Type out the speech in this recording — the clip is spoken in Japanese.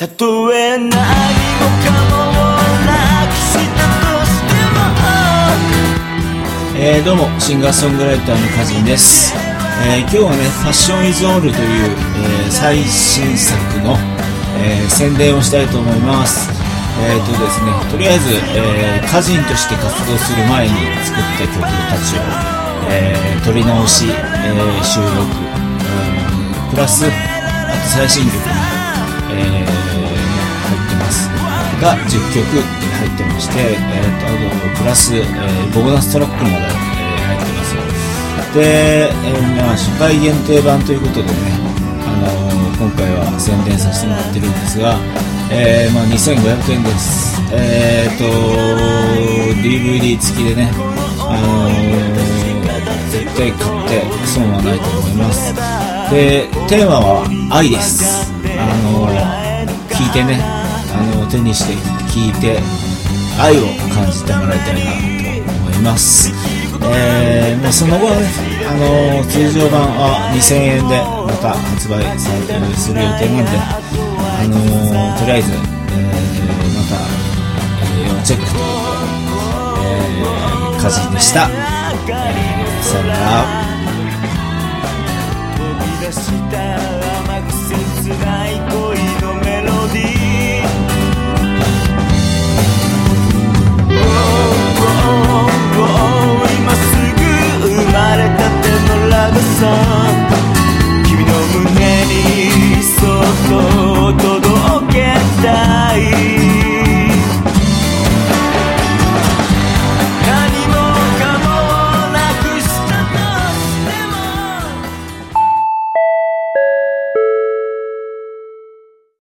たとえ何もかもなくしたとしてもえーどうもシンガーソングライターのカジンです、えー今日はね「ファッションイズオールという、えー最新作の、えー宣伝をしたいと思います。えーとですねとりあえず、えー歌人として活動する前に作った曲たちを、えー撮り直し、えー収録、うんプラスあと最新曲。が10曲入ってまして、えー、とあとプラス、えーボーナストラックまで、えー入ってます。で、えーまあ、初回限定版ということでね、あのー今回は宣伝させてもらってるんですが、えーまあ、2500円です。えっ、と DVD 付きでね、あのー絶対買って損はないと思います。でテーマは愛です。あのー聞いてね。あの手にして聞いて愛を感じてもらいたいなと思います。えー、まあその後はね、あの通常版は2000円でまた発売されする予定なんで、あのとりあえず、えーまた、え要チェックということで、えー、歌人でした、えーさよなら。